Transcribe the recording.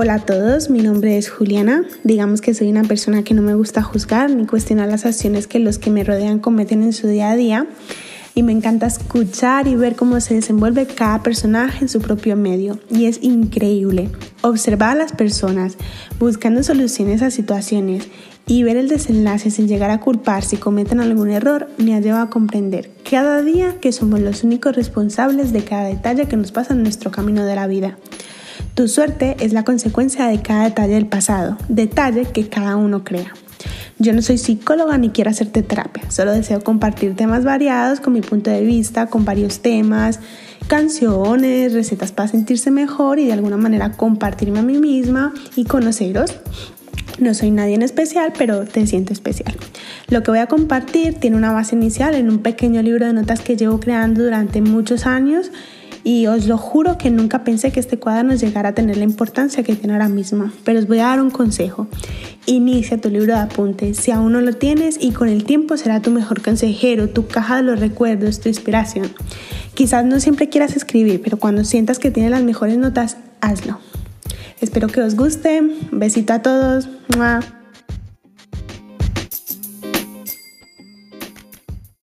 Hola a todos, mi nombre es Juliana. Digamos que soy una persona que no me gusta juzgar ni cuestionar las acciones que los que me rodean cometen en su día a día y me encanta escuchar y ver cómo se desenvuelve cada personaje en su propio medio y es increíble observar a las personas buscando soluciones a situaciones y ver el desenlace sin llegar a culpar si cometen algún error me ha llevado a comprender cada día que somos los únicos responsables de cada detalle que nos pasa en nuestro camino de la vida. Tu suerte es la consecuencia de cada detalle del pasado, detalle que cada uno crea. Yo no soy psicóloga ni quiero hacerte terapia, solo deseo compartir temas variados con mi punto de vista, con varios temas, canciones, recetas para sentirse mejor y de alguna manera compartirme a mí misma y conoceros. No soy nadie en especial, pero te siento especial. Lo que voy a compartir tiene una base inicial en un pequeño libro de notas que llevo creando durante muchos años y os lo juro que nunca pensé que este cuaderno llegara a tener la importancia que tiene ahora mismo. Pero os voy a dar un consejo. Inicia tu libro de apuntes si aún no lo tienes y con el tiempo será tu mejor consejero, tu caja de los recuerdos, tu inspiración. Quizás no siempre quieras escribir, pero cuando sientas que tienes las mejores notas, hazlo. Espero que os guste. Besito a todos.